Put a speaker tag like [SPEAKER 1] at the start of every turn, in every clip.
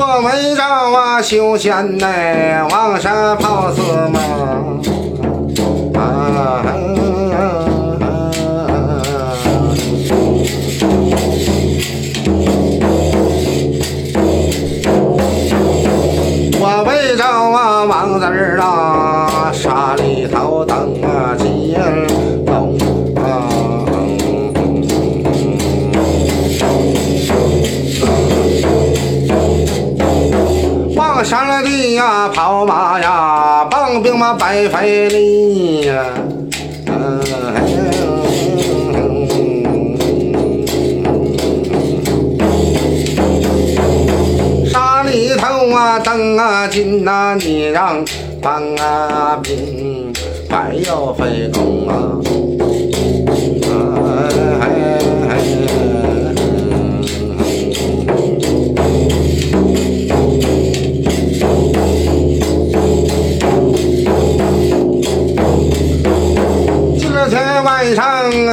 [SPEAKER 1] 我为着啊修仙呐，往山跑死嘛。我为着啊王字儿啊，往山里呀跑马呀，棒兵嘛白费力呀。沙里头啊等啊金呐，你让帮啊兵白要费工啊。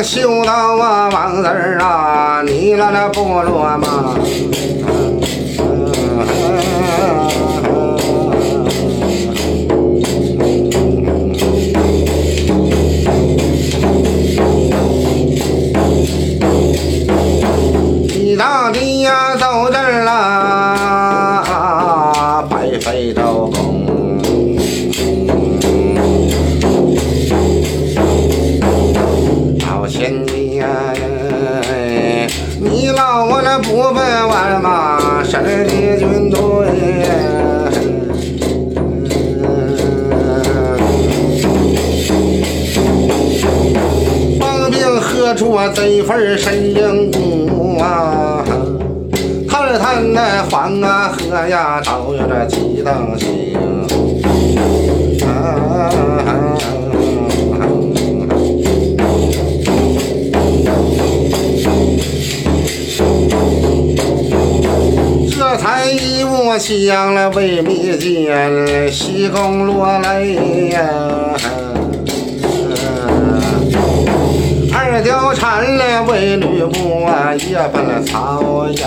[SPEAKER 1] 修到啊王字儿啊，你那那部落嘛。你到底呀走这儿啦，喝出啊这份神灵骨啊，探探那黄啊河呀，照耀着几等星。啊这才一物降了为密见，西宫落泪呀。貂蝉了为吕布啊，夜奔了曹营。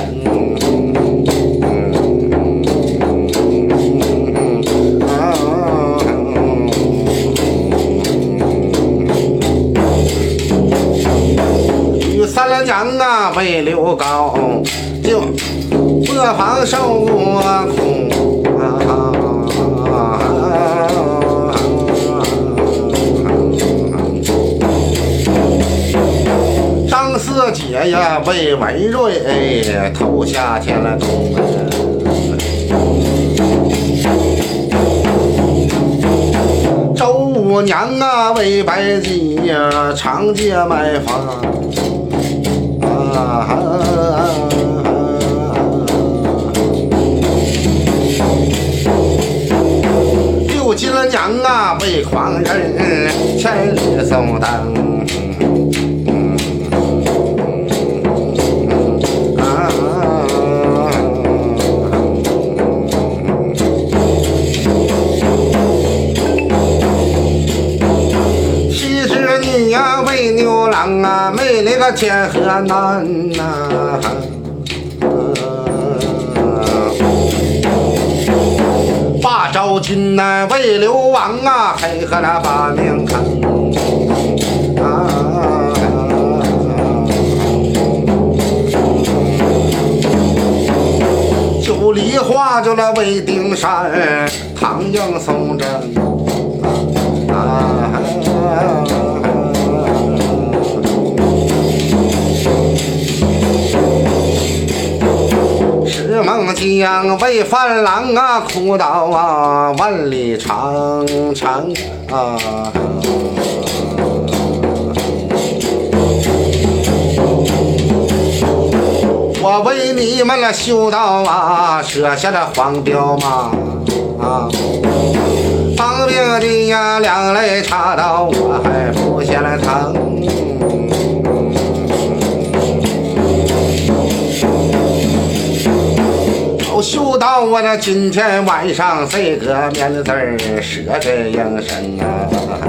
[SPEAKER 1] 与三娘啊为刘高，就不妨受过苦张四姐呀为文瑞投下天了宫。周五娘啊为白姬呀长街买房啊。六金娘啊为狂人千里送灯。郎啊，没那个天河南呐、把昭君呐为流亡啊，黑和那把命看啊。九梨花就那为丁山，唐营宋真啊。梦江为范郎啊，哭到啊万里长城啊。我为你们了修道啊，舍下了黄标马啊。旁边的呀两肋插刀，我还不嫌了疼。我修到我那今天晚上这个面子儿，舍得应声啊。